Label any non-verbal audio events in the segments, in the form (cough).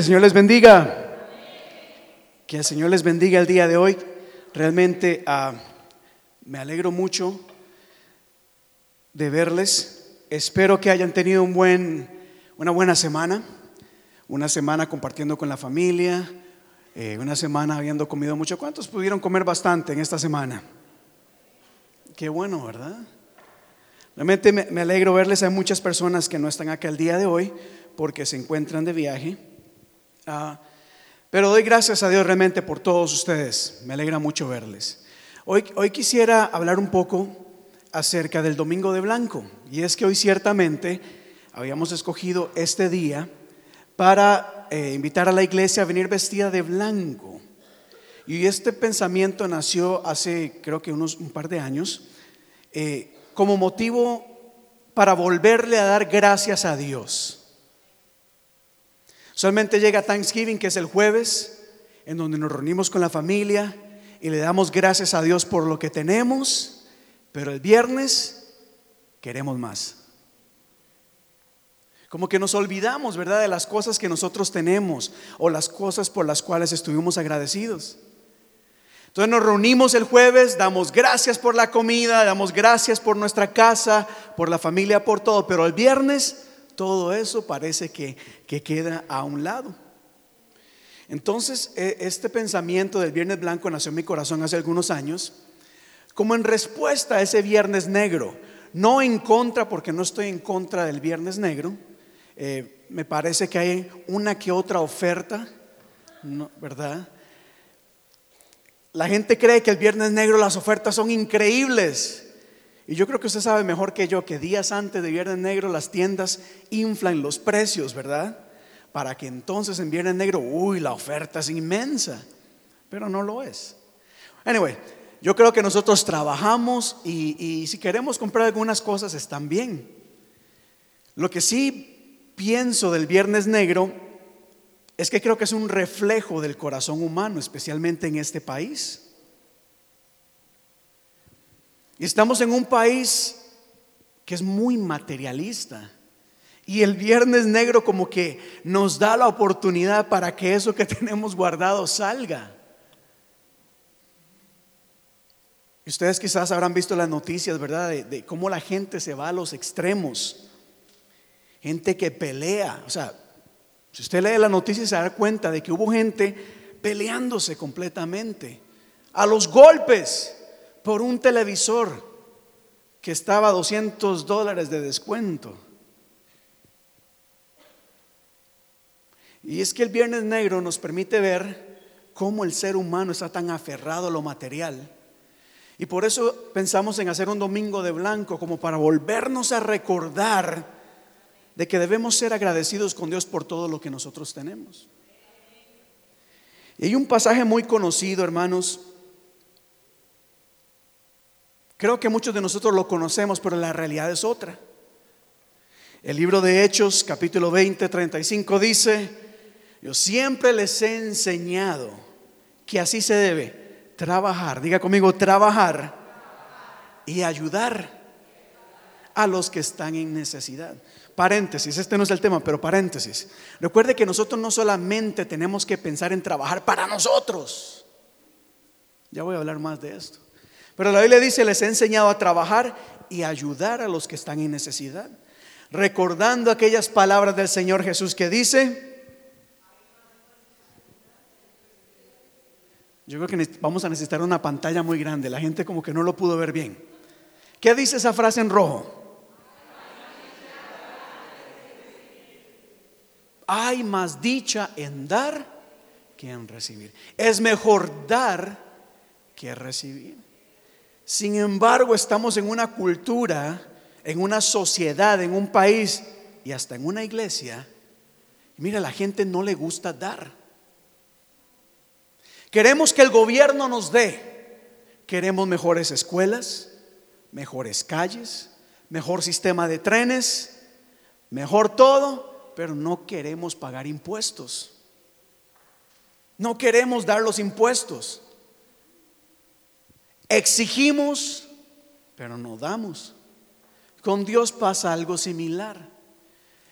el Señor les bendiga. Que el Señor les bendiga el día de hoy. Realmente ah, me alegro mucho de verles. Espero que hayan tenido un buen, una buena semana. Una semana compartiendo con la familia. eh, una semana habiendo comido mucho. ¿Cuántos pudieron comer bastante en esta semana? Qué bueno, ¿verdad? Realmente me, me alegro verles. Hay muchas personas que no están acá el día de hoy porque se encuentran de viaje. Ah, pero doy gracias a Dios realmente por todos ustedes. Me alegra mucho verles. Hoy, hoy quisiera hablar un poco acerca del Domingo de Blanco. Y es que hoy ciertamente habíamos escogido este día para eh, invitar a la iglesia a venir vestida de blanco. Y este pensamiento nació hace creo que unos un par de años eh, como motivo para volverle a dar gracias a Dios. Solamente llega Thanksgiving, que es el jueves, en donde nos reunimos con la familia y le damos gracias a Dios por lo que tenemos, pero el viernes queremos más. Como que nos olvidamos, ¿verdad?, de las cosas que nosotros tenemos o las cosas por las cuales estuvimos agradecidos. Entonces nos reunimos el jueves, damos gracias por la comida, damos gracias por nuestra casa, por la familia, por todo, pero el viernes todo eso parece que, que queda a un lado. Entonces, e- este pensamiento del Viernes Blanco nació en mi corazón hace algunos años, como en respuesta a ese Viernes Negro, no en contra, porque no estoy en contra del Viernes Negro, eh, me parece que hay una que otra oferta, ¿no? ¿verdad? La gente cree que el Viernes Negro las ofertas son increíbles. Y yo creo que usted sabe mejor que yo que días antes de Viernes Negro las tiendas inflan los precios, ¿verdad? Para que entonces en Viernes Negro, uy, la oferta es inmensa. Pero no lo es. Anyway, yo creo que nosotros trabajamos y, y si queremos comprar algunas cosas están bien. Lo que sí pienso del Viernes Negro es que creo que es un reflejo del corazón humano, especialmente en este país. Estamos en un país que es muy materialista. Y el viernes negro como que nos da la oportunidad para que eso que (laughs) tenemos guardado salga. Ustedes quizás habrán visto las noticias, ¿verdad? De, de cómo la gente se va a los extremos. Gente que pelea. O sea, si usted lee la noticia se da cuenta de que hubo gente peleándose completamente. A los golpes por un televisor que estaba a 200 dólares de descuento. Y es que el Viernes Negro nos permite ver cómo el ser humano está tan aferrado a lo material. Y por eso pensamos en hacer un domingo de blanco como para volvernos a recordar de que debemos ser agradecidos con Dios por todo lo que nosotros tenemos. Y hay un pasaje muy conocido, hermanos, Creo que muchos de nosotros lo conocemos, pero la realidad es otra. El libro de Hechos, capítulo 20, 35 dice, yo siempre les he enseñado que así se debe trabajar, diga conmigo, trabajar y ayudar a los que están en necesidad. Paréntesis, este no es el tema, pero paréntesis. Recuerde que nosotros no solamente tenemos que pensar en trabajar para nosotros. Ya voy a hablar más de esto. Pero la Biblia dice, les he enseñado a trabajar y ayudar a los que están en necesidad. Recordando aquellas palabras del Señor Jesús que dice, yo creo que vamos a necesitar una pantalla muy grande, la gente como que no lo pudo ver bien. ¿Qué dice esa frase en rojo? Hay más dicha en dar que en recibir. Es mejor dar que recibir. Sin embargo, estamos en una cultura, en una sociedad, en un país y hasta en una iglesia. Mira, la gente no le gusta dar. Queremos que el gobierno nos dé. Queremos mejores escuelas, mejores calles, mejor sistema de trenes, mejor todo, pero no queremos pagar impuestos. No queremos dar los impuestos. Exigimos, pero no damos. Con Dios pasa algo similar.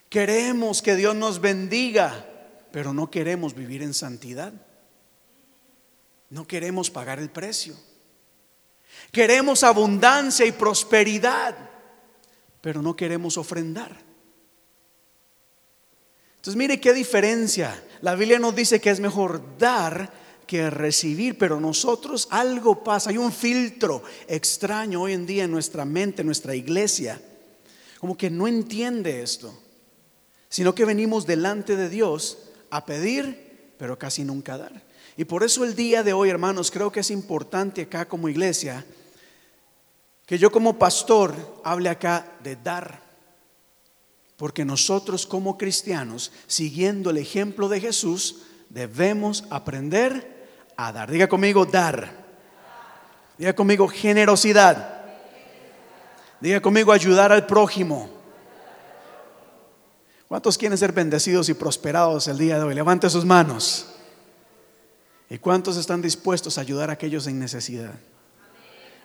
Queremos que Dios nos bendiga, pero no queremos vivir en santidad. No queremos pagar el precio. Queremos abundancia y prosperidad, pero no queremos ofrendar. Entonces mire qué diferencia. La Biblia nos dice que es mejor dar que recibir, pero nosotros algo pasa, hay un filtro extraño hoy en día en nuestra mente, en nuestra iglesia, como que no entiende esto, sino que venimos delante de Dios a pedir, pero casi nunca dar. Y por eso el día de hoy, hermanos, creo que es importante acá como iglesia que yo como pastor hable acá de dar. Porque nosotros como cristianos, siguiendo el ejemplo de Jesús, debemos aprender a dar. Diga conmigo, dar. Diga conmigo, generosidad. Diga conmigo, ayudar al prójimo. ¿Cuántos quieren ser bendecidos y prosperados el día de hoy? Levante sus manos. ¿Y cuántos están dispuestos a ayudar a aquellos en necesidad?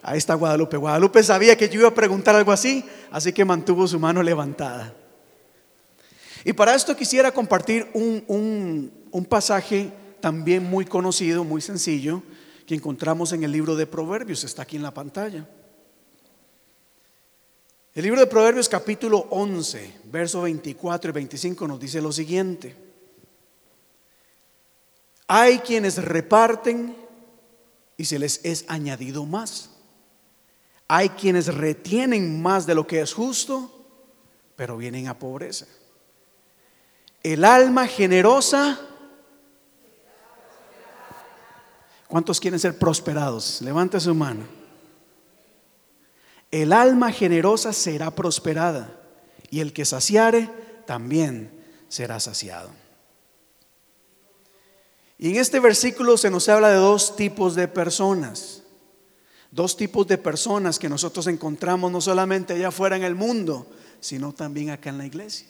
Ahí está Guadalupe. Guadalupe sabía que yo iba a preguntar algo así, así que mantuvo su mano levantada. Y para esto quisiera compartir un, un pasaje también muy conocido, muy sencillo, que encontramos en el libro de Proverbios, está aquí en la pantalla. El libro de Proverbios capítulo 11, verso 24 y 25 nos dice lo siguiente. Hay quienes reparten y se les es añadido más. Hay quienes retienen más de lo que es justo, pero vienen a pobreza. El alma generosa. ¿Cuántos quieren ser prosperados? Levante su mano. El alma generosa será prosperada y el que saciare también será saciado. Y en este versículo se nos habla de dos tipos de personas. Dos tipos de personas que nosotros encontramos no solamente allá afuera en el mundo, sino también acá en la iglesia.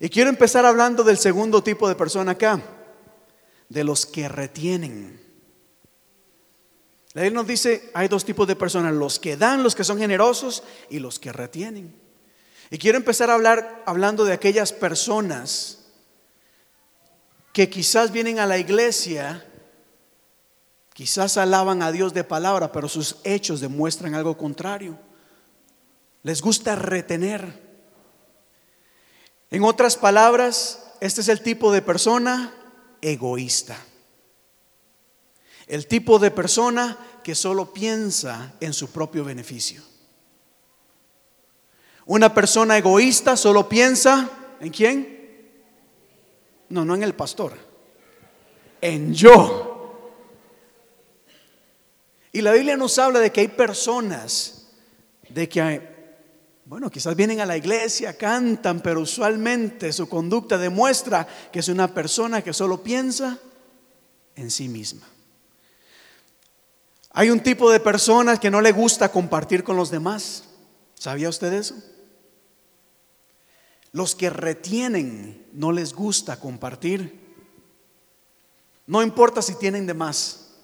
Y quiero empezar hablando del segundo tipo de persona acá, de los que retienen. La Biblia nos dice, hay dos tipos de personas, los que dan, los que son generosos y los que retienen. Y quiero empezar a hablar hablando de aquellas personas que quizás vienen a la iglesia, quizás alaban a Dios de palabra, pero sus hechos demuestran algo contrario. Les gusta retener. En otras palabras, este es el tipo de persona egoísta. El tipo de persona que solo piensa en su propio beneficio. Una persona egoísta solo piensa en quién? No, no en el pastor. En yo. Y la Biblia nos habla de que hay personas, de que bueno, quizás vienen a la iglesia, cantan, pero usualmente su conducta demuestra que es una persona que solo piensa en sí misma. Hay un tipo de personas que no le gusta compartir con los demás. ¿Sabía usted eso? Los que retienen no les gusta compartir. No importa si tienen de más.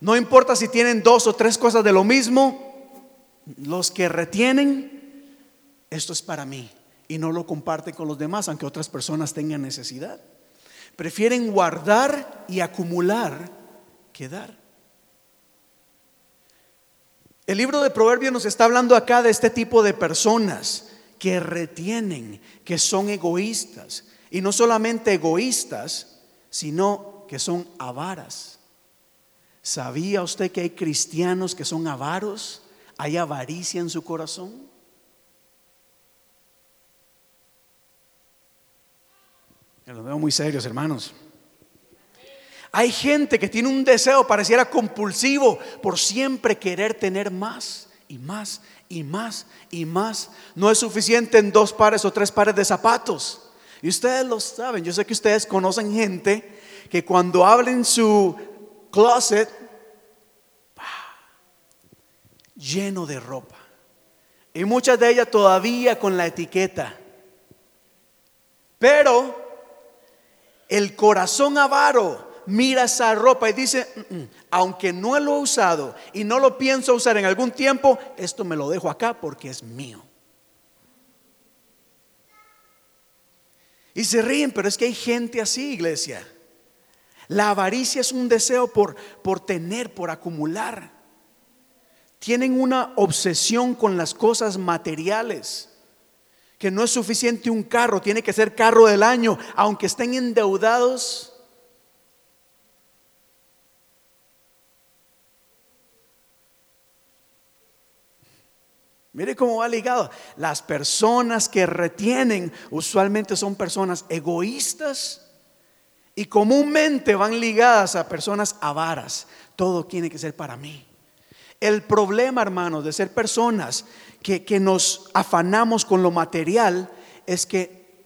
No importa si tienen dos o tres cosas de lo mismo. Los que retienen, esto es para mí. Y no lo comparten con los demás, aunque otras personas tengan necesidad. Prefieren guardar y acumular que dar. El libro de Proverbios nos está hablando acá de este tipo de personas que retienen, que son egoístas. Y no solamente egoístas, sino que son avaras. ¿Sabía usted que hay cristianos que son avaros? ¿Hay avaricia en su corazón? Los veo muy serios, hermanos. Hay gente que tiene un deseo, pareciera compulsivo, por siempre querer tener más y más y más y más. No es suficiente en dos pares o tres pares de zapatos. Y ustedes lo saben, yo sé que ustedes conocen gente que cuando abren su closet, lleno de ropa. Y muchas de ellas todavía con la etiqueta. Pero el corazón avaro mira esa ropa y dice, mm, mm, aunque no lo he usado y no lo pienso usar en algún tiempo, esto me lo dejo acá porque es mío. Y se ríen, pero es que hay gente así, iglesia. La avaricia es un deseo por, por tener, por acumular. Tienen una obsesión con las cosas materiales. Que no es suficiente un carro, tiene que ser carro del año, aunque estén endeudados. Mire cómo va ligado. Las personas que retienen usualmente son personas egoístas y comúnmente van ligadas a personas avaras. Todo tiene que ser para mí. El problema, hermanos, de ser personas que, que nos afanamos con lo material es que,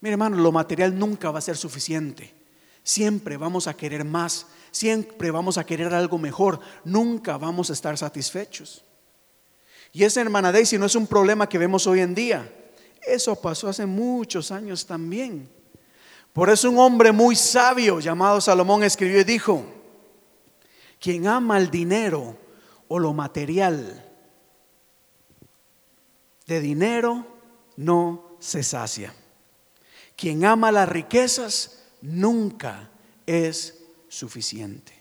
mire hermano, lo material nunca va a ser suficiente. Siempre vamos a querer más, siempre vamos a querer algo mejor, nunca vamos a estar satisfechos. Y esa hermana Daisy no es un problema que vemos hoy en día. Eso pasó hace muchos años también. Por eso un hombre muy sabio llamado Salomón escribió y dijo, quien ama el dinero o lo material, de dinero no se sacia. Quien ama las riquezas nunca es suficiente.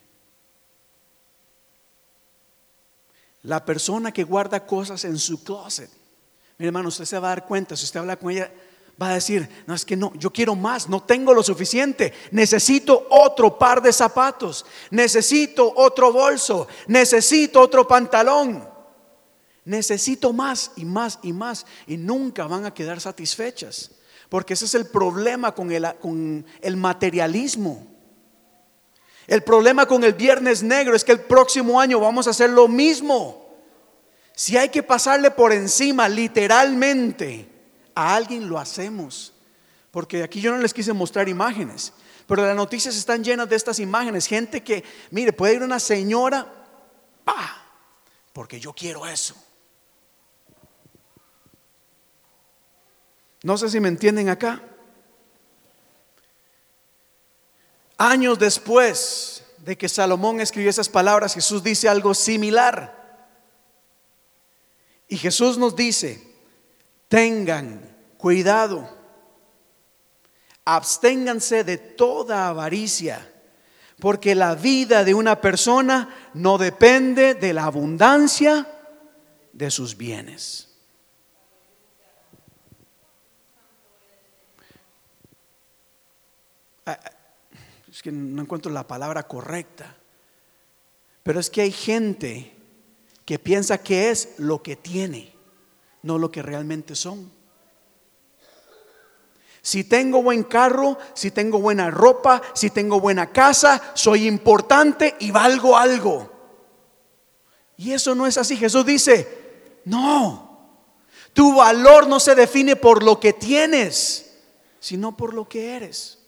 La persona que guarda cosas en su closet, mi hermano, usted se va a dar cuenta, si usted habla con ella, va a decir, no es que no, yo quiero más, no tengo lo suficiente, necesito otro par de zapatos, necesito otro bolso, necesito otro pantalón, necesito más y más y más y nunca van a quedar satisfechas, porque ese es el problema con el, con el materialismo. El problema con el viernes negro es que el próximo año vamos a hacer lo mismo. Si hay que pasarle por encima literalmente a alguien lo hacemos. Porque aquí yo no les quise mostrar imágenes, pero las noticias están llenas de estas imágenes. Gente que, mire, puede ir una señora, pa, porque yo quiero eso. No sé si me entienden acá. Años después de que Salomón escribió esas palabras, Jesús dice algo similar. Y Jesús nos dice, tengan cuidado, absténganse de toda avaricia, porque la vida de una persona no depende de la abundancia de sus bienes. Ah, ah, es que no encuentro la palabra correcta, pero es que hay gente que piensa que es lo que tiene, no lo que realmente son. Si tengo buen carro, si tengo buena ropa, si tengo buena casa, soy importante y valgo algo. Y eso no es así. Jesús dice, no, tu valor no se define por lo que tienes, sino por lo que eres.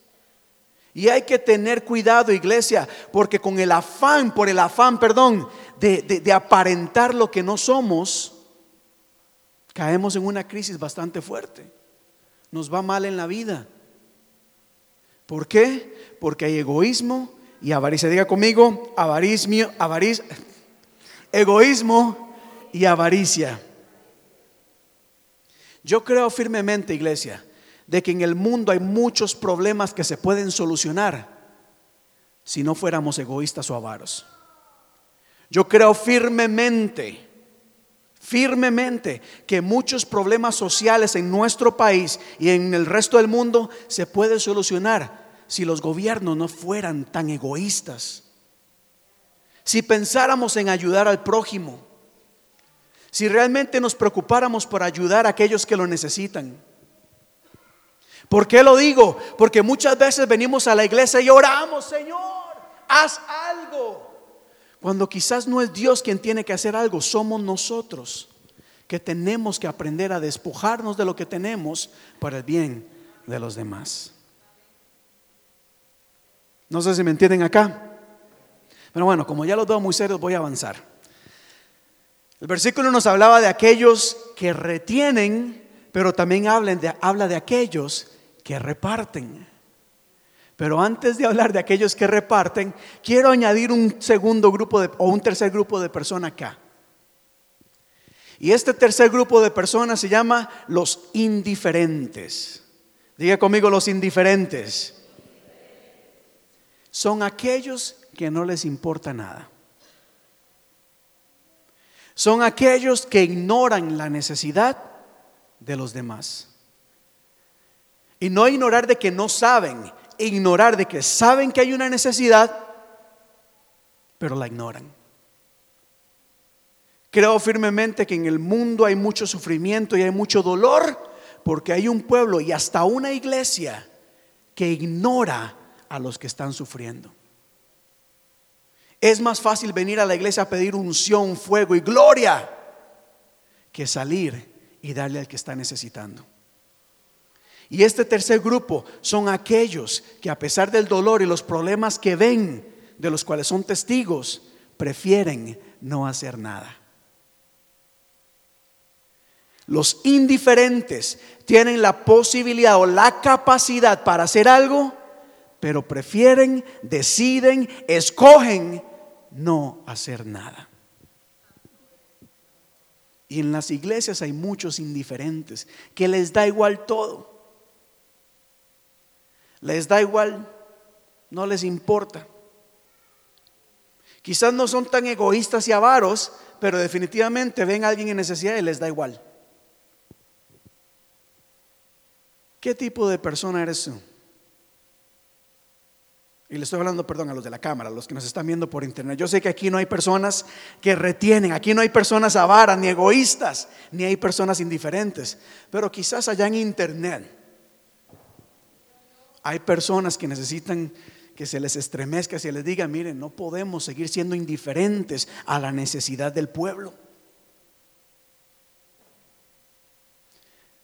Y hay que tener cuidado, iglesia, porque con el afán, por el afán, perdón, de, aparentar lo que no somos, caemos en una crisis bastante fuerte. Nos va mal en la vida. ¿Por qué? Porque hay egoísmo y avaricia. Diga conmigo, egoísmo y avaricia. Yo creo firmemente, iglesia, de que en el mundo hay muchos problemas que se pueden solucionar si no fuéramos egoístas o avaros. Yo creo firmemente, firmemente que muchos problemas sociales en nuestro país y en el resto del mundo se pueden solucionar si los gobiernos no fueran tan egoístas. Si pensáramos en ayudar al prójimo, si realmente nos preocupáramos por ayudar a aquellos que lo necesitan. ¿Por qué lo digo? Porque muchas veces venimos a la iglesia y oramos, Señor, haz algo. Cuando quizás no es Dios quien tiene que hacer algo, somos nosotros que tenemos que aprender a despojarnos de lo que tenemos para el bien de los demás. No sé si me entienden acá. Pero bueno, como ya los veo muy serios, voy a avanzar. El versículo nos hablaba de aquellos que retienen, pero también habla de aquellos que reparten. Pero antes de hablar de aquellos que reparten, quiero añadir un segundo grupo de, o un tercer grupo de personas acá. Y este tercer grupo de personas se llama los indiferentes. Diga conmigo los indiferentes. Son aquellos que no les importa nada. Son aquellos que ignoran la necesidad de los demás. Y no ignorar de que no saben, ignorar de que saben que hay una necesidad, pero la ignoran. Creo firmemente que en el mundo hay mucho sufrimiento y hay mucho dolor porque hay un pueblo y hasta una iglesia que ignora a los que están sufriendo. Es más fácil venir a la iglesia a pedir unción, fuego y gloria que salir y darle al que está necesitando. Y este tercer grupo son aquellos que a pesar del dolor y los problemas que ven, de los cuales son testigos, prefieren no hacer nada. Los indiferentes tienen la posibilidad o la capacidad para hacer algo, pero prefieren, deciden, escogen no hacer nada. Y en las iglesias hay muchos indiferentes que les da igual todo. Les da igual, no les importa. Quizás no son tan egoístas y avaros, pero definitivamente ven a alguien en necesidad y les da igual. ¿Qué tipo de persona eres tú? Y le estoy hablando, perdón, a los de la cámara, a los que nos están viendo por internet. Yo sé que aquí no hay personas que retienen, aquí no hay personas avaras, ni egoístas, ni hay personas indiferentes. Pero quizás allá en internet hay personas que necesitan que se les estremezca, se les diga, miren, no podemos seguir siendo indiferentes a la necesidad del pueblo.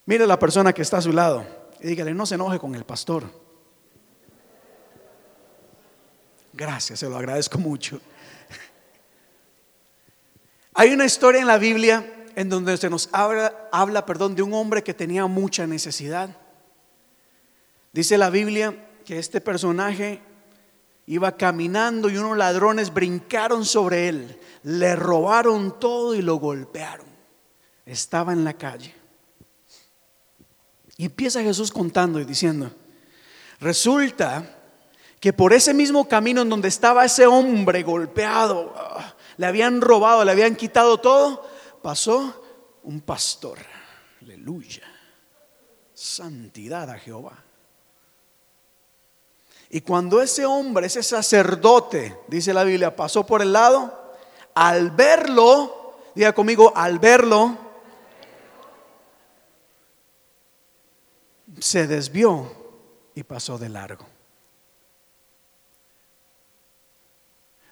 Mire la persona que está a su lado y dígale, no se enoje con el pastor. Gracias, se lo agradezco mucho. Hay una historia en la Biblia en donde se nos habla, habla, perdón, de un hombre que tenía mucha necesidad. Dice la Biblia que este personaje iba caminando y unos ladrones brincaron sobre él, le robaron todo y lo golpearon. Estaba en la calle. Y empieza Jesús contando y diciendo, resulta que por ese mismo camino en donde estaba ese hombre golpeado, ah, le habían robado, le habían quitado todo, pasó un pastor. Aleluya. Santidad a Jehová. Y cuando ese hombre, ese sacerdote, dice la Biblia, pasó por el lado, al verlo, diga conmigo, al verlo, se desvió y pasó de largo.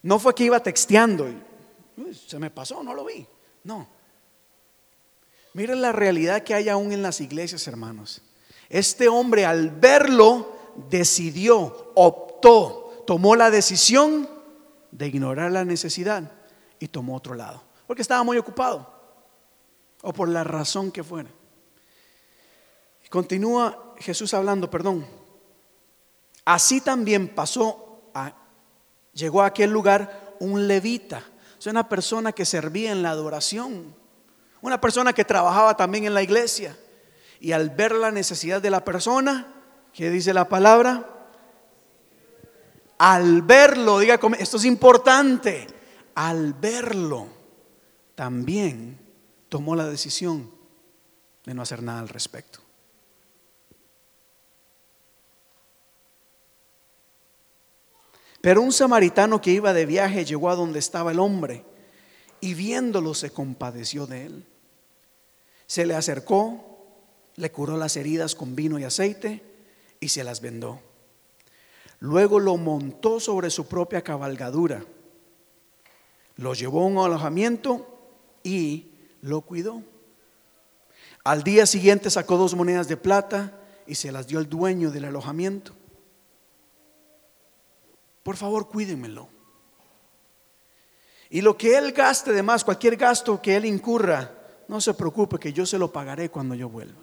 No fue que iba texteando y se me pasó, no lo vi. No. Miren la realidad que hay aún en las iglesias, hermanos. Este hombre al verlo decidió, optó, tomó la decisión de ignorar la necesidad y tomó otro lado. Porque estaba muy ocupado. O por la razón que fuera. Continúa Jesús hablando, perdón. Así también pasó, llegó a aquel lugar un levita, es una persona que servía en la adoración, una persona que trabajaba también en la iglesia. Y al ver la necesidad de la persona, ¿qué dice la palabra? Al verlo, diga, esto es importante, al verlo, también tomó la decisión de no hacer nada al respecto. Pero un samaritano que iba de viaje llegó a donde estaba el hombre y viéndolo se compadeció de él. Se le acercó, le curó las heridas con vino y aceite y se las vendó. Luego lo montó sobre su propia cabalgadura, lo llevó a un alojamiento y lo cuidó. Al día siguiente sacó dos monedas de plata y se las dio al dueño del alojamiento por favor cuídenmelo. Y lo que él gaste de más, cualquier gasto que él incurra, no se preocupe que yo se lo pagaré cuando yo vuelva.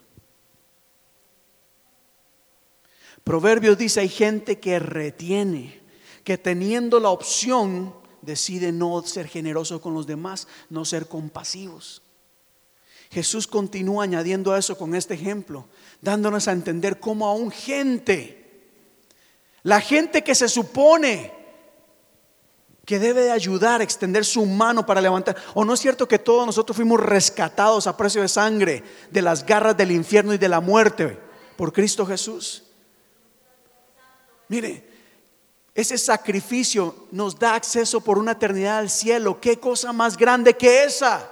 Proverbios dice, hay gente que retiene, que teniendo la opción decide no ser generoso con los demás, no ser compasivos. Jesús continúa añadiendo a eso con este ejemplo, dándonos a entender cómo aún gente, la gente que se supone que debe de ayudar, extender su mano para levantar. ¿O no es cierto que todos nosotros fuimos rescatados a precio de sangre de las garras del infierno y de la muerte por Cristo Jesús? Mire, ese sacrificio nos da acceso por una eternidad al cielo. ¿Qué cosa más grande que esa?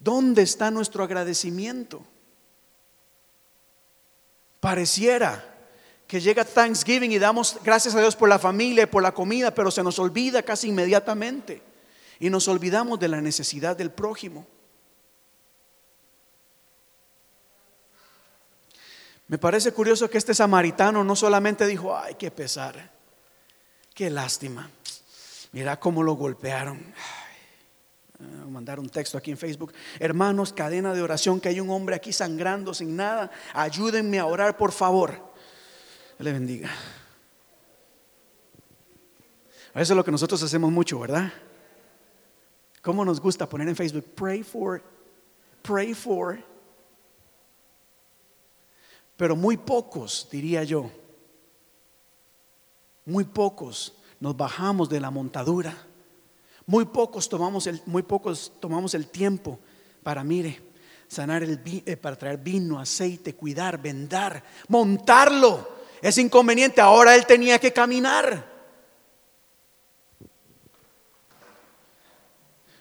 ¿Dónde está nuestro agradecimiento? Pareciera que llega Thanksgiving y damos gracias a Dios por la familia y por la comida, pero se nos olvida casi inmediatamente y nos olvidamos de la necesidad del prójimo. Me parece curioso que este samaritano no solamente dijo, ay, qué pesar, qué lástima, mira cómo lo golpearon. Mandar un texto aquí en Facebook. Hermanos, cadena de oración, que hay un hombre aquí sangrando sin nada. Ayúdenme a orar, por favor le bendiga. Eso es lo que nosotros hacemos mucho, ¿verdad? ¿Cómo nos gusta poner en Facebook? Pray for, pray for. Pero muy pocos, diría yo, muy pocos nos bajamos de la montadura. Muy pocos tomamos el, muy pocos tomamos el tiempo para, mire, sanar el, eh, para traer vino, aceite, cuidar, vendar, montarlo es inconveniente. Ahora él tenía que caminar.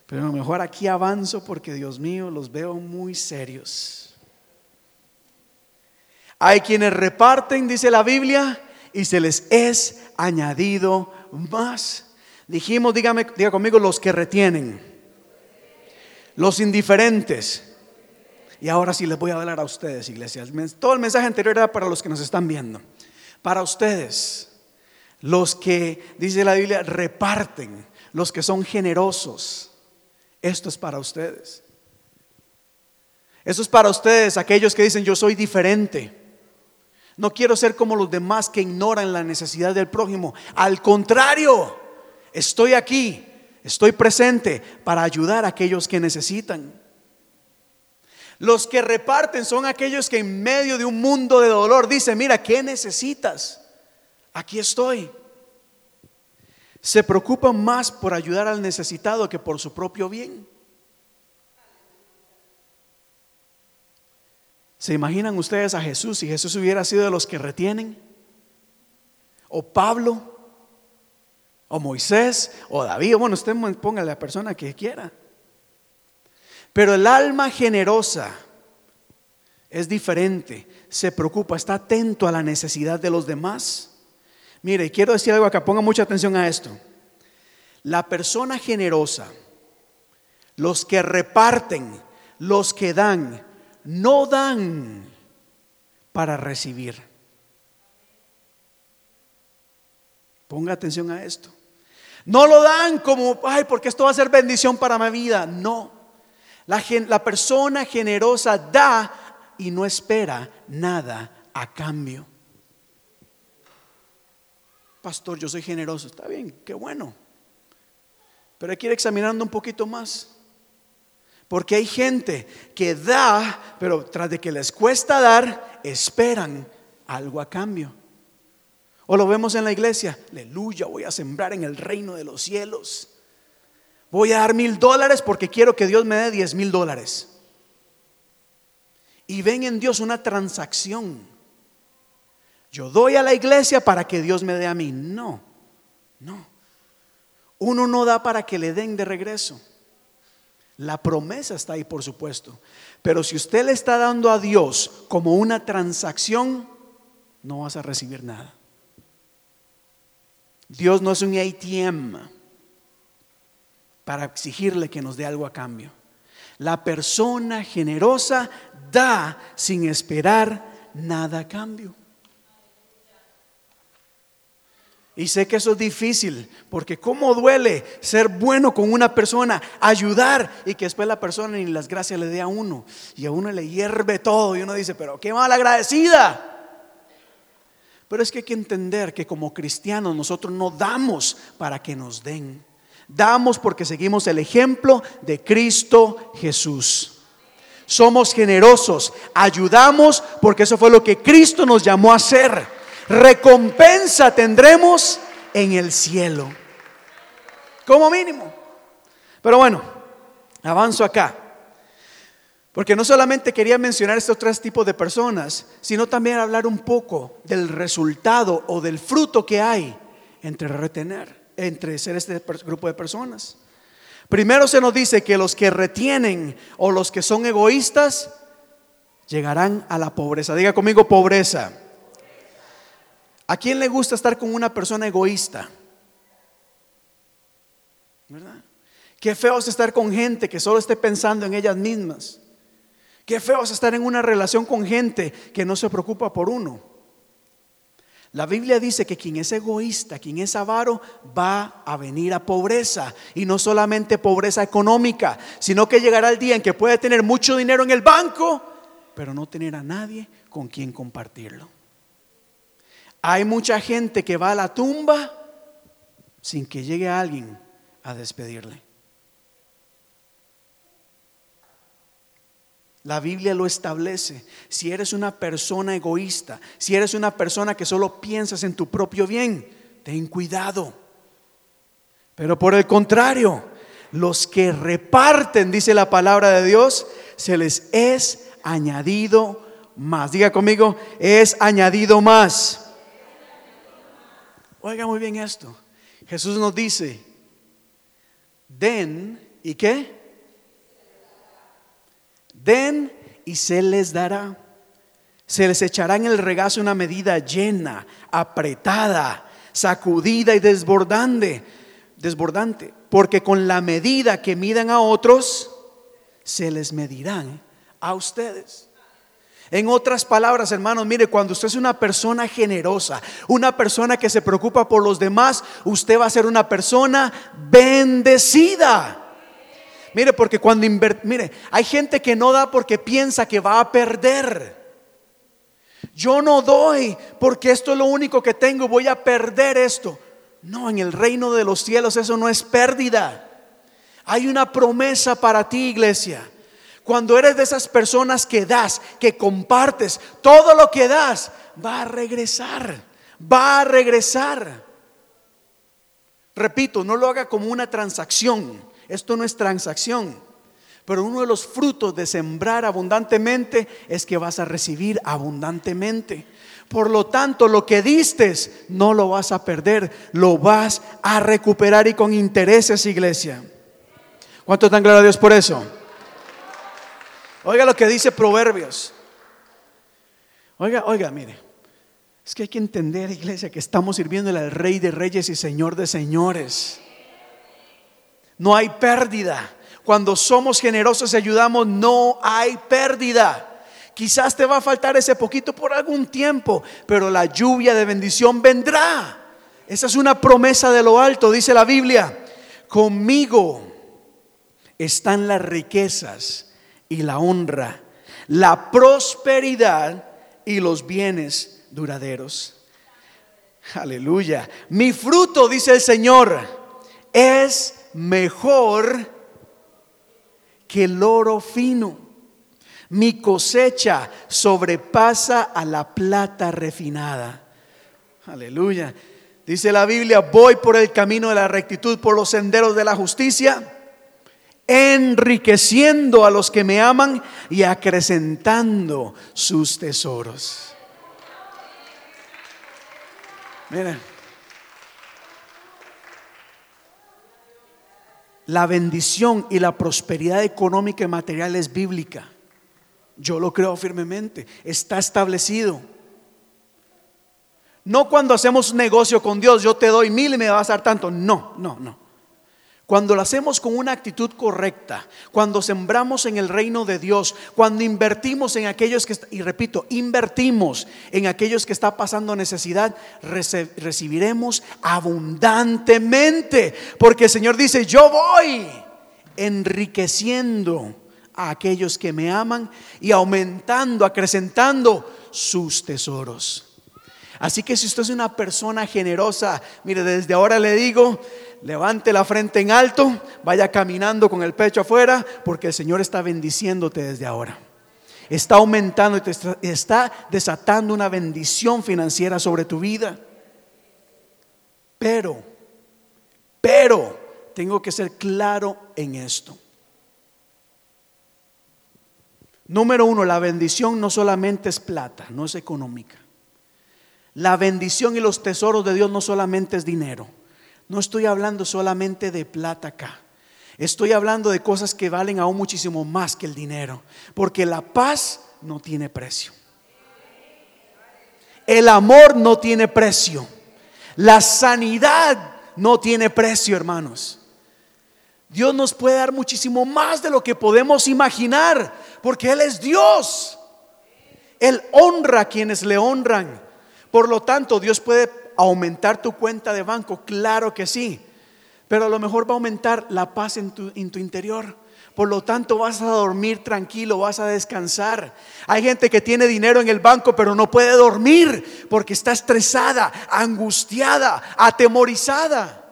Pero a lo mejor aquí avanzo porque Dios mío, los veo muy serios. Hay quienes reparten, dice la Biblia, y se les es añadido más. Dijimos, dígame, diga conmigo, los que retienen, los indiferentes. Y ahora sí les voy a hablar a ustedes, iglesia. Todo el mensaje anterior era para los que nos están viendo para ustedes, los que, dice la Biblia, reparten, los que son generosos. Esto es para ustedes. Esto es para ustedes, aquellos que dicen, yo soy diferente. No quiero ser como los demás que ignoran la necesidad del prójimo. Al contrario, estoy aquí, estoy presente para ayudar a aquellos que necesitan. Los que reparten son aquellos que en medio de un mundo de dolor dicen, mira, ¿qué necesitas? Aquí estoy. Se preocupan más por ayudar al necesitado que por su propio bien. ¿Se imaginan ustedes a Jesús si Jesús hubiera sido de los que retienen? ¿O Pablo? ¿O Moisés? ¿O David? Bueno, usted ponga la persona que quiera. Pero el alma generosa es diferente, se preocupa, está atento a la necesidad de los demás. Mire, quiero decir algo acá, ponga mucha atención a esto. La persona generosa, los que reparten, los que dan, no dan para recibir. Ponga atención a esto. No lo dan como, ay, porque esto va a ser bendición para mi vida. No. La, persona generosa da y no espera nada a cambio. Pastor, yo soy generoso. Está bien, qué bueno. Pero hay que ir examinando un poquito más. Porque hay gente que da, pero tras de que les cuesta dar, esperan algo a cambio. O lo vemos en la iglesia, aleluya, voy a sembrar en el reino de los cielos. Voy a dar mil dólares porque quiero que Dios me dé diez mil dólares. Y ven en Dios una transacción. Yo doy a la iglesia para que Dios me dé a mí. No, no. Uno no da para que le den de regreso. La promesa está ahí, por supuesto. Pero si usted le está dando a Dios como una transacción, no vas a recibir nada. Dios no es un ATM para exigirle que nos dé algo a cambio. La persona generosa da sin esperar nada a cambio. Y sé que eso es difícil, porque cómo duele ser bueno con una persona, ayudar y que después la persona ni las gracias le dé a uno. Y a uno le hierve todo y uno dice, pero qué mal agradecida. Pero es que hay que entender que como cristianos nosotros no damos para que nos den. Damos porque seguimos el ejemplo de Cristo Jesús. somos generosos, ayudamos, porque eso fue lo que Cristo nos llamó a hacer. Recompensa tendremos en el cielo, como mínimo. Pero bueno, avanzo acá. Porque no solamente quería mencionar estos tres tipos de personas, sino también hablar un poco del resultado o del fruto que hay entre retener, entre ser este grupo de personas. Primero se nos dice que los que retienen o los que son egoístas llegarán a la pobreza. Diga conmigo pobreza. ¿A quién le gusta estar con una persona egoísta? ¿Verdad? Qué feo es estar con gente que solo esté pensando en ellas mismas. Qué feo es estar en una relación con gente que no se preocupa por uno. La Biblia dice que quien es egoísta, quien es avaro, va a venir a pobreza. Y no solamente pobreza económica, sino que llegará el día en que puede tener mucho dinero en el banco, pero no tener a nadie con quien compartirlo. Hay mucha gente que va a la tumba sin que llegue alguien a despedirle. La Biblia lo establece. Si eres una persona egoísta, si eres una persona que solo piensas en tu propio bien, ten cuidado. Pero por el contrario, los que reparten, dice la palabra de Dios, se les es añadido más. Diga conmigo, es añadido más. Oiga muy bien esto. Jesús nos dice, den y qué? Den y se les dará. Se les echará en el regazo una medida llena, apretada, sacudida y desbordante, desbordante, porque con la medida que midan a otros, se les medirán a ustedes. En otras palabras, hermanos, mire, cuando usted es una persona generosa, una persona que se preocupa por los demás, usted va a ser una persona bendecida. Mire, porque cuando mire, hay gente que no da porque piensa que va a perder. Yo no doy porque esto es lo único que tengo, voy a perder esto. No, en el reino de los cielos eso no es pérdida. Hay una promesa para ti, iglesia. Cuando eres de esas personas que das, que compartes, todo lo que das va a regresar, va a regresar. Repito, no lo haga como una transacción. Esto no es transacción. Pero uno de los frutos de sembrar abundantemente es que vas a recibir abundantemente. Por lo tanto, lo que distes no lo vas a perder, lo vas a recuperar y con intereses, iglesia. ¿Cuánto están claros a Dios por eso? Oiga lo que dice Proverbios. Oiga, oiga, mire. Es que hay que entender, iglesia, que estamos sirviéndole al Rey de Reyes y Señor de Señores. No hay pérdida. Cuando somos generosos y ayudamos, no hay pérdida. Quizás te va a faltar ese poquito por algún tiempo, pero la lluvia de bendición vendrá. Esa es una promesa de lo alto, dice la Biblia. Conmigo están las riquezas y la honra, la prosperidad y los bienes duraderos. Aleluya. Mi fruto, dice el Señor, es mejor que el oro fino. Mi cosecha sobrepasa a la plata refinada. Aleluya. Dice la Biblia, voy por el camino de la rectitud, por los senderos de la justicia, enriqueciendo a los que me aman y acrecentando sus tesoros. Miren. la bendición y la prosperidad económica y material es bíblica. Yo lo creo firmemente. Está establecido. No cuando hacemos negocio con Dios, yo te doy mil y me vas a dar tanto. No, no, no. Cuando lo hacemos con una actitud correcta, cuando sembramos en el reino de Dios, cuando invertimos en aquellos que, y repito, invertimos en aquellos que está pasando necesidad, recibiremos abundantemente. Porque el Señor dice, yo voy enriqueciendo a aquellos que me aman y aumentando, acrecentando sus tesoros. Así que si usted es una persona generosa, mire, desde ahora le digo, levante la frente en alto, vaya caminando con el pecho afuera, porque el Señor está bendiciéndote desde ahora. Está aumentando y te está, desatando una bendición financiera sobre tu vida. Pero, pero, tengo que ser claro en esto. Número uno, la bendición no solamente es plata, no es económica. La bendición y los tesoros de Dios no solamente es dinero. No estoy hablando solamente de plata acá. Estoy hablando de cosas que valen aún muchísimo más que el dinero. Porque la paz no tiene precio. El amor no tiene precio. La sanidad no tiene precio, hermanos. Dios nos puede dar muchísimo más de lo que podemos imaginar, porque Él es Dios. Él honra a quienes le honran. Por lo tanto, Dios puede aumentar tu cuenta de banco, claro que sí, pero a lo mejor va a aumentar la paz en tu, en tu interior. Por lo tanto, vas a dormir tranquilo, vas a descansar. Hay gente que tiene dinero en el banco, pero no puede dormir porque está estresada, angustiada, atemorizada.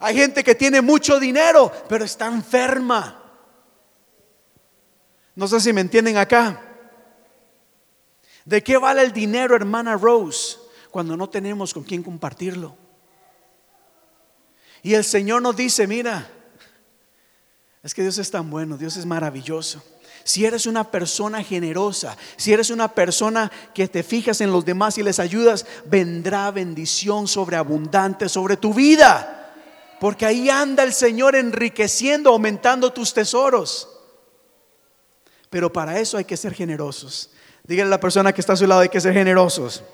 Hay gente que tiene mucho dinero, pero está enferma. No sé si me entienden acá. ¿De qué vale el dinero, hermana Rose, cuando no tenemos con quién compartirlo? Y el Señor nos dice, mira, es que Dios es tan bueno, Dios es maravilloso. Si eres una persona generosa, si eres una persona que te fijas en los demás y les ayudas, vendrá bendición sobreabundante sobre tu vida. Porque ahí anda el Señor enriqueciendo, aumentando tus tesoros. Pero para eso hay que ser generosos. Dígale a la persona que está a su lado, hay que ser generosos.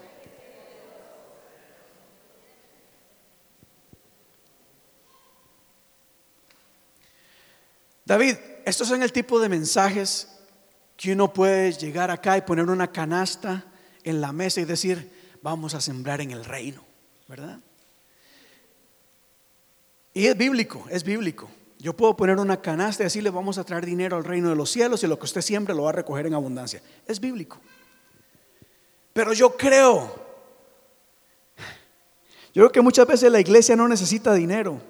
David, estos son el tipo de mensajes que uno puede llegar acá y poner una canasta en la mesa y decir, vamos a sembrar en el reino, ¿verdad? Y es bíblico, es bíblico. Yo puedo poner una canasta y así le vamos a traer dinero al reino de los cielos y lo que usted siempre lo va a recoger en abundancia. Es bíblico. Pero yo creo, yo creo que muchas veces la iglesia no necesita dinero.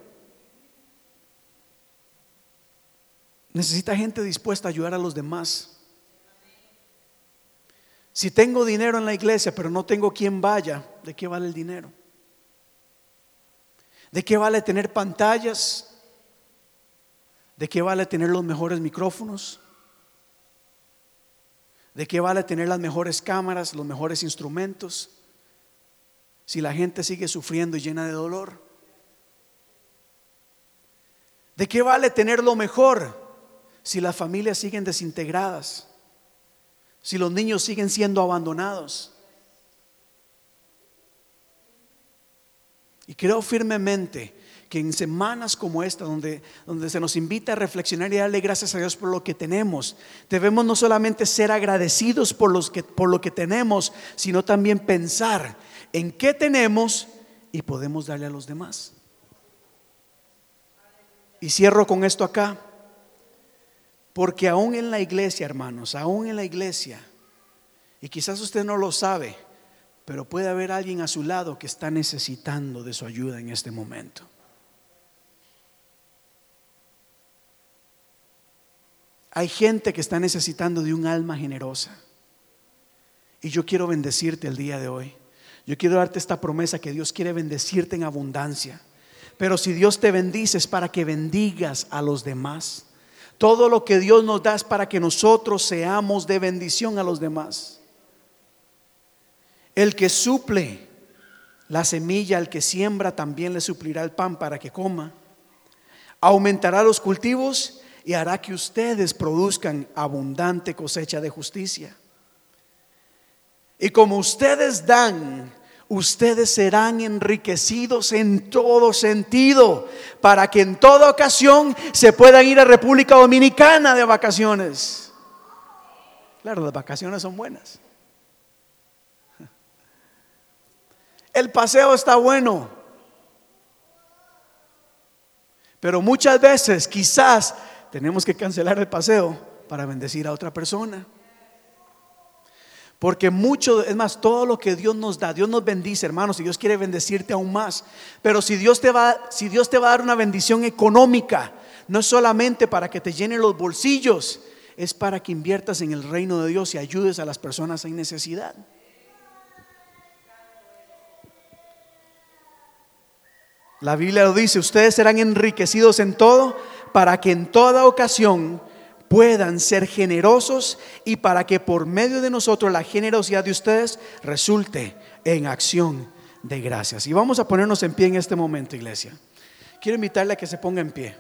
Necesita gente dispuesta a ayudar a los demás. Si tengo dinero en la iglesia, pero no tengo quien vaya, ¿de qué vale el dinero? ¿De qué vale tener pantallas? ¿De qué vale tener los mejores micrófonos? ¿De qué vale tener las mejores cámaras, los mejores instrumentos? Si la gente sigue sufriendo y llena de dolor. ¿De qué vale tener lo mejor si las familias siguen desintegradas, si los niños siguen siendo abandonados. Y creo firmemente que en semanas como esta, donde, donde se nos invita a reflexionar y darle gracias a Dios por lo que tenemos, debemos no solamente ser agradecidos por, los que, por lo que tenemos, sino también pensar en qué tenemos y podemos darle a los demás. Y cierro con esto acá. Porque aún en la iglesia, hermanos, aún en la iglesia, y quizás usted no lo sabe, pero puede haber alguien a su lado que está necesitando de su ayuda en este momento. Hay gente que está necesitando de un alma generosa. Y yo quiero bendecirte el día de hoy. Yo quiero darte esta promesa que Dios quiere bendecirte en abundancia. Pero si Dios te bendice es para que bendigas a los demás. Todo lo que Dios nos da es para que nosotros seamos de bendición a los demás. El que suple la semilla, el que siembra, también le suplirá el pan para que coma. Aumentará los cultivos y hará que ustedes produzcan abundante cosecha de justicia. Y como ustedes dan, ustedes serán enriquecidos en todo sentido, para que en toda ocasión se puedan ir a República Dominicana de vacaciones. Claro, las vacaciones son buenas. El paseo está bueno, pero muchas veces quizás tenemos que cancelar el paseo para bendecir a otra persona. Porque mucho, es más, todo lo que Dios nos da, Dios nos bendice, hermanos, y Dios quiere bendecirte aún más. Pero si Dios te va, si Dios te va a dar una bendición económica, no es solamente para que te llenen los bolsillos, es para que inviertas en el reino de Dios y ayudes a las personas en necesidad. La Biblia lo dice, ustedes serán enriquecidos en todo para que en toda ocasión puedan ser generosos y para que por medio de nosotros la generosidad de ustedes resulte en acción de gracias. Y vamos a ponernos en pie en este momento, iglesia. Quiero invitarle a que se ponga en pie.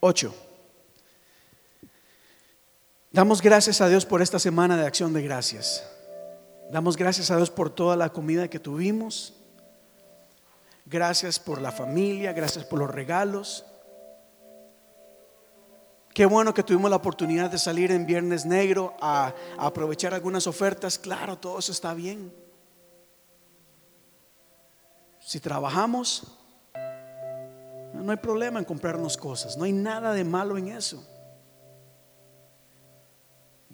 Ocho. Damos gracias a Dios por esta semana de acción de gracias. Damos gracias a Dios por toda la comida que tuvimos. Gracias por la familia, gracias por los regalos. Qué bueno que tuvimos la oportunidad de salir en Viernes Negro a, aprovechar algunas ofertas. Claro, todo eso está bien. Si trabajamos, no hay problema en comprarnos cosas. No hay nada de malo en eso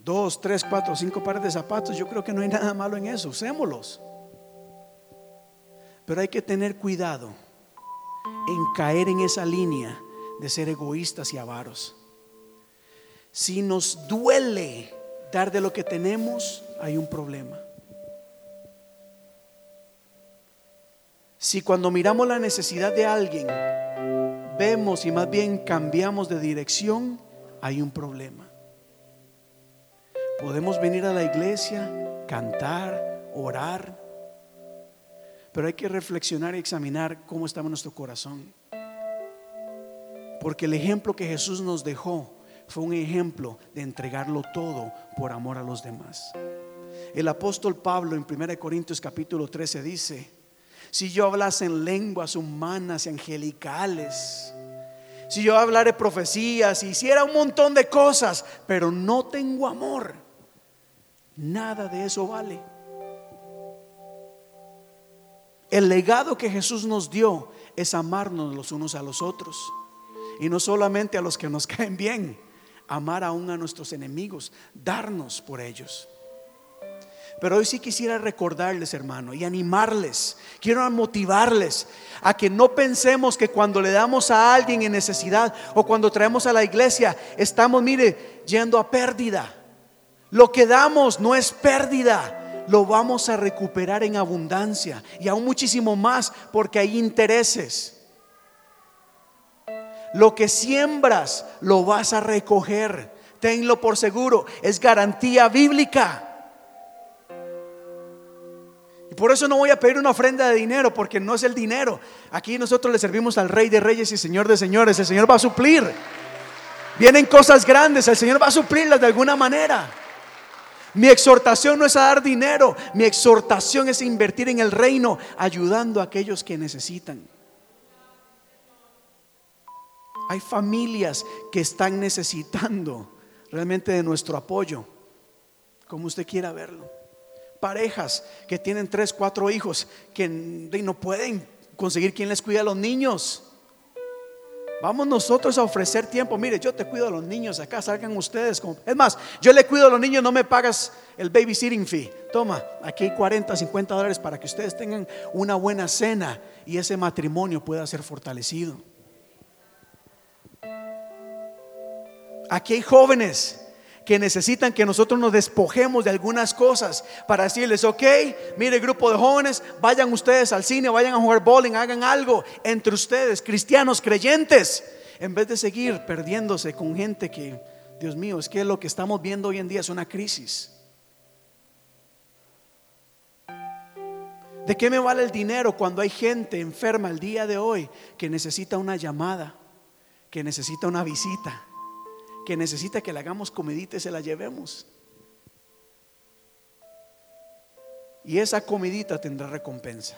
dos, tres, cuatro, cinco pares de zapatos, yo creo que no hay nada malo en eso, usémoslos. Pero hay que tener cuidado en caer en esa línea de ser egoístas y avaros. Si nos duele dar de lo que tenemos, hay un problema. Si cuando miramos la necesidad de alguien, vemos y más bien cambiamos de dirección, hay un problema. Podemos venir a la iglesia, cantar, orar, pero hay que reflexionar y examinar cómo estaba nuestro corazón. Porque el ejemplo que Jesús nos dejó fue un ejemplo de entregarlo todo por amor a los demás. El apóstol Pablo en 1 Corintios capítulo 13 dice, si yo hablase en lenguas humanas y angelicales, si yo hablara profecías, hiciera un montón de cosas, pero no tengo amor, Nada de eso vale. El legado que Jesús nos dio es amarnos los unos a los otros. Y no solamente a los que nos (laughs) caen bien, amar aún a nuestros enemigos, darnos por ellos. Pero hoy sí quisiera recordarles, hermano, y animarles, quiero motivarles a que no pensemos que cuando le damos a alguien en necesidad o cuando traemos a la iglesia, estamos, mire, yendo a pérdida. Lo que damos no es pérdida, lo vamos a recuperar en abundancia y aún muchísimo más porque hay intereses. Lo que siembras lo vas a recoger, tenlo por seguro, es garantía bíblica. Y por eso no voy a pedir una ofrenda de dinero, porque no es el dinero. Aquí nosotros le servimos al Rey de Reyes y Señor de Señores. El Señor va a suplir. Vienen cosas grandes, el Señor va a suplirlas de alguna manera. Mi exhortación no es a dar dinero, mi exhortación es invertir en el reino, ayudando a aquellos que necesitan. Hay familias que están necesitando realmente de nuestro apoyo, como usted quiera verlo. Parejas que tienen tres, cuatro hijos que no pueden conseguir quien les cuida a los niños. Vamos nosotros a ofrecer tiempo. Mire, yo te cuido a los niños acá, salgan ustedes. Es más, yo le cuido a los niños, no me pagas el babysitting fee. Toma, aquí hay 40, 50 dólares para que ustedes tengan una buena cena y ese matrimonio pueda ser fortalecido. Aquí hay jóvenes que necesitan que nosotros nos despojemos de algunas cosas para decirles, ok, mire grupo de jóvenes, vayan ustedes al cine, vayan a jugar bowling, hagan algo entre ustedes, cristianos, creyentes, en vez de seguir perdiéndose con gente que, Dios mío, es que lo que estamos viendo hoy en día es una crisis. ¿De qué me vale el dinero cuando hay gente enferma el día de hoy que necesita una llamada, que necesita una visita? Que necesita que le hagamos comidita y se la llevemos. Y esa comidita tendrá recompensa.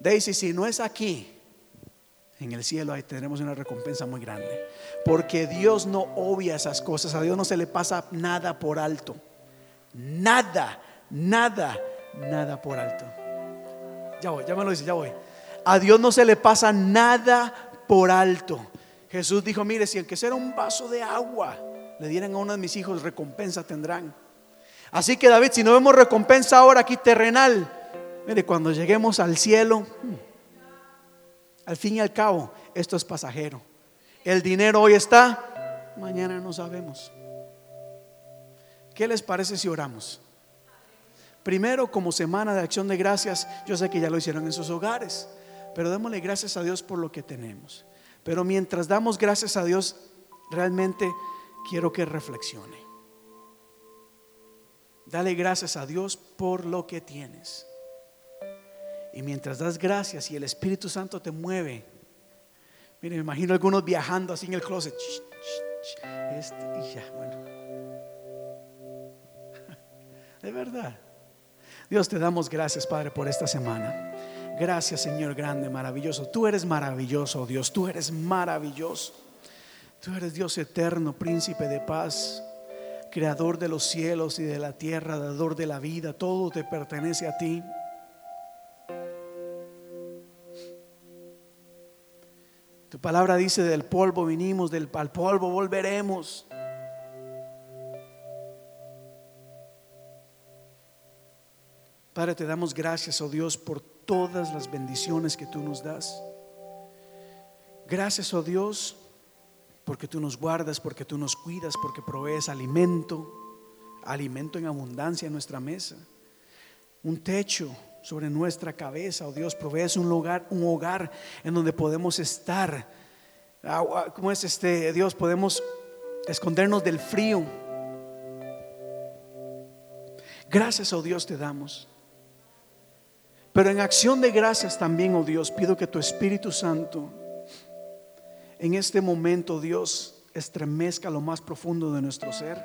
Daisy, si no es aquí, en el cielo ahí tendremos una recompensa muy grande. Porque Dios no obvia esas cosas. A Dios no se le pasa nada por alto. Nada, nada, nada por alto. Ya voy, ya me lo dice, ya voy. A Dios no se le pasa nada por alto. Jesús dijo, mire, si aunque sea un vaso de agua le dieran a uno de mis hijos, recompensa tendrán. Así que David, si no vemos recompensa ahora aquí terrenal, mire, cuando lleguemos al cielo, hmm, al fin y al cabo, esto es pasajero. El dinero hoy está, mañana no sabemos. ¿Qué les parece si oramos? Primero, como semana de acción de gracias, yo sé que ya lo hicieron en sus hogares, pero démosle gracias a Dios por lo que tenemos. Pero mientras damos gracias a Dios, realmente quiero que reflexione. Dale gracias a Dios por lo que tienes. Y mientras das gracias y el Espíritu Santo te mueve, mire, me imagino algunos viajando así en el closet. Este, y ya, bueno. (laughs) Verdad. Dios, te damos gracias, Padre, por esta semana. Gracias, Señor grande, maravilloso. Tú eres maravilloso, Dios. Tú eres maravilloso. Tú eres Dios eterno, príncipe de paz, creador de los cielos y de la tierra, dador de la vida. Todo te pertenece a ti. Tu palabra dice, del polvo vinimos, del al polvo volveremos. Padre, te damos gracias, oh Dios, por todas las bendiciones que tú nos das. Gracias, oh Dios, porque tú nos guardas, porque tú nos cuidas, porque provees alimento, alimento en abundancia en nuestra mesa, un techo sobre nuestra cabeza, oh Dios, provees un lugar, un hogar en donde podemos estar. ¿Cómo es este Dios? Podemos escondernos del frío. Gracias, oh Dios, te damos. Pero en acción de gracias también, oh Dios, pido que tu Espíritu Santo en este momento, Dios, estremezca lo más profundo de nuestro ser.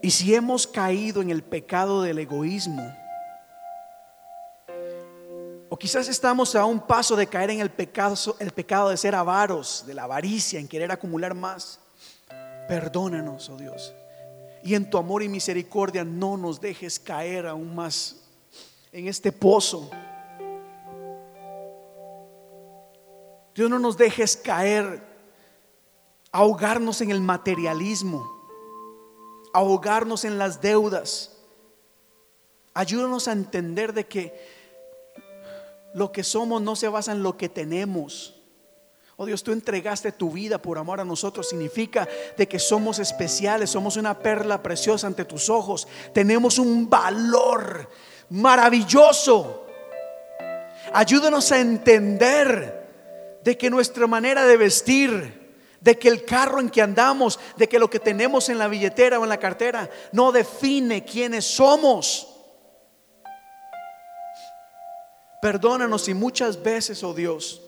Y si hemos caído en el pecado del egoísmo, o quizás estamos a un paso de caer en el pecado, el pecado de ser avaros, de la avaricia, en querer acumular más, perdónanos, oh Dios. Y en tu amor y misericordia no nos dejes caer aún más en este pozo. Dios no nos dejes caer, ahogarnos en el materialismo, ahogarnos en las deudas. Ayúdanos a entender de que lo que somos no se basa en lo que tenemos. Oh Dios, tú entregaste tu vida por amor a nosotros. Significa de que somos especiales, somos una perla preciosa ante tus ojos. Tenemos un valor maravilloso. Ayúdanos a entender de que nuestra manera de vestir, de que el carro en que andamos, de que lo que tenemos en la billetera o en la cartera no define quiénes somos. Perdónanos si muchas veces, oh Dios,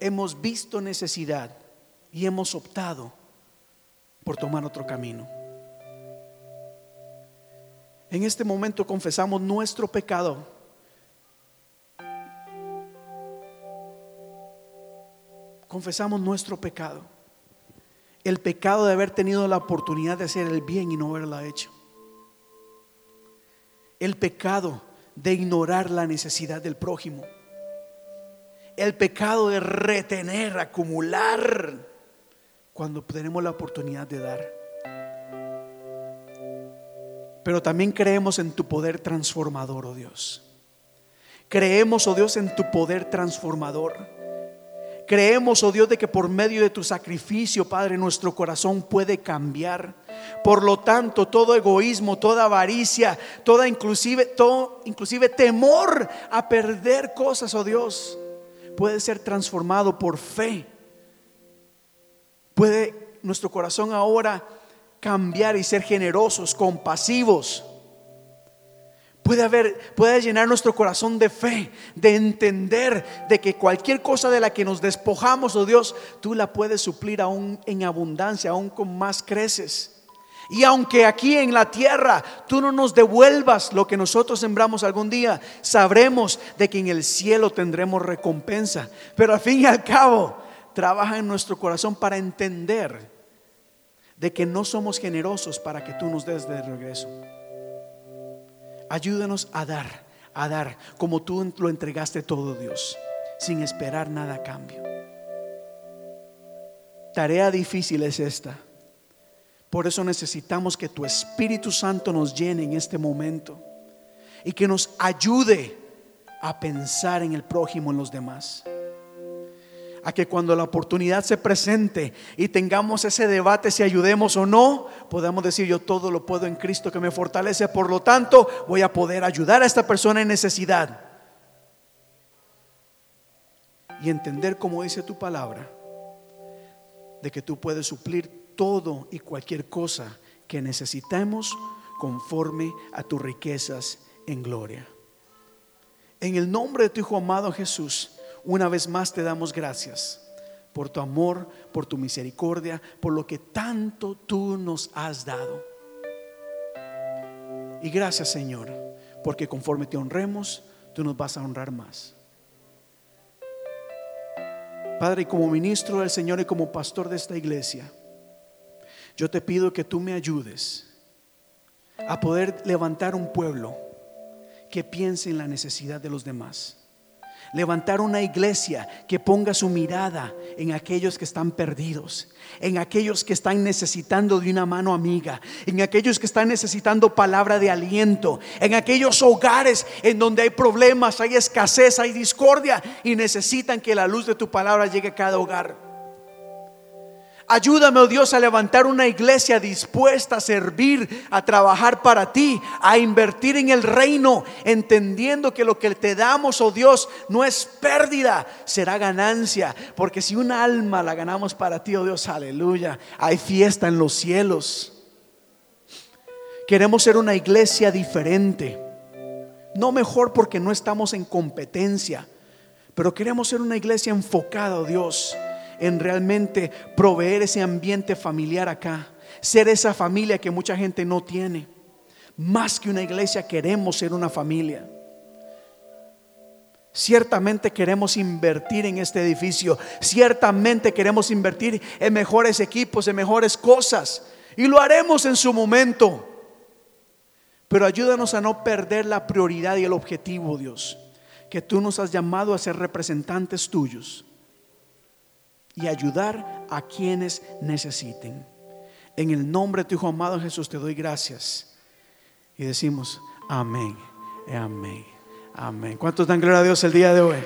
hemos visto necesidad y hemos optado por tomar otro camino. En este momento confesamos nuestro pecado. Confesamos nuestro pecado. El pecado de haber tenido la oportunidad de hacer el bien y no haberla hecho. El pecado de ignorar la necesidad del prójimo. El pecado de retener, acumular, cuando tenemos la oportunidad de dar pero también creemos en tu poder transformador, oh Dios. Creemos, oh Dios, en tu poder transformador. Creemos, oh Dios, de que por medio de tu sacrificio, Padre, nuestro corazón puede cambiar. Por lo tanto, todo egoísmo, toda avaricia, toda inclusive, todo, inclusive temor a perder cosas, oh Dios, puede ser transformado por fe. Puede nuestro corazón ahora cambiar y ser generosos, compasivos. Puede haber, puede llenar nuestro corazón de fe, de entender de que cualquier cosa de la que nos despojamos, oh Dios, tú la puedes suplir aún en abundancia, aún con más creces. Y aunque aquí en la tierra tú no nos devuelvas lo que nosotros sembramos algún día, sabremos de que en el cielo tendremos recompensa. Pero al fin y al cabo, trabaja en nuestro corazón para entender de que no somos generosos para que tú nos des de regreso. Ayúdanos a dar, a dar como tú lo entregaste todo, Dios. sin esperar nada a cambio. Tarea difícil es esta. Por eso necesitamos que tu Espíritu Santo nos llene en este momento y que nos ayude a pensar en el prójimo, en los demás. A que cuando la oportunidad se presente y tengamos ese debate si ayudemos o no, podamos decir yo todo lo puedo en Cristo que me fortalece, por lo tanto voy a poder ayudar a esta persona en necesidad. Y entender como dice tu palabra, de que tú puedes suplir todo y cualquier cosa que necesitemos conforme a tus riquezas en gloria. En el nombre de tu Hijo amado Jesús, una vez más te damos gracias por tu amor, por tu misericordia, por lo que tanto tú nos has dado. Y gracias Señor, porque conforme te honremos, tú nos vas a honrar más. Padre, como ministro del Señor y como pastor de esta iglesia, yo te pido que tú me ayudes a poder levantar un pueblo que piense en la necesidad de los demás. Levantar una iglesia que ponga su mirada en aquellos que están perdidos, en aquellos que están necesitando de una mano amiga, en aquellos que están necesitando palabra de aliento, en aquellos hogares en donde hay problemas, hay escasez, hay discordia y necesitan que la luz de tu palabra llegue a cada hogar. Ayúdame, oh Dios, a levantar una iglesia dispuesta a servir, a trabajar para ti, a invertir en el reino, entendiendo que lo que te damos, oh Dios, no es pérdida, será ganancia. Porque si un alma la ganamos para ti, oh Dios, aleluya, hay fiesta en los cielos. Queremos ser una iglesia diferente, no mejor porque no estamos en competencia, pero queremos ser una iglesia enfocada, oh Dios en realmente proveer ese ambiente familiar acá, ser esa familia que mucha gente no tiene. Más que una iglesia queremos ser una familia. Ciertamente queremos invertir en este edificio, ciertamente queremos invertir en mejores equipos, en mejores cosas, y lo haremos en su momento. Pero ayúdanos a no perder la prioridad y el objetivo, Dios, que tú nos has llamado a ser representantes tuyos y ayudar a quienes necesiten. En el nombre de tu Hijo amado Jesús te doy gracias. Y decimos, amén, amén, amén. ¿Cuántos dan gloria a Dios el día de hoy?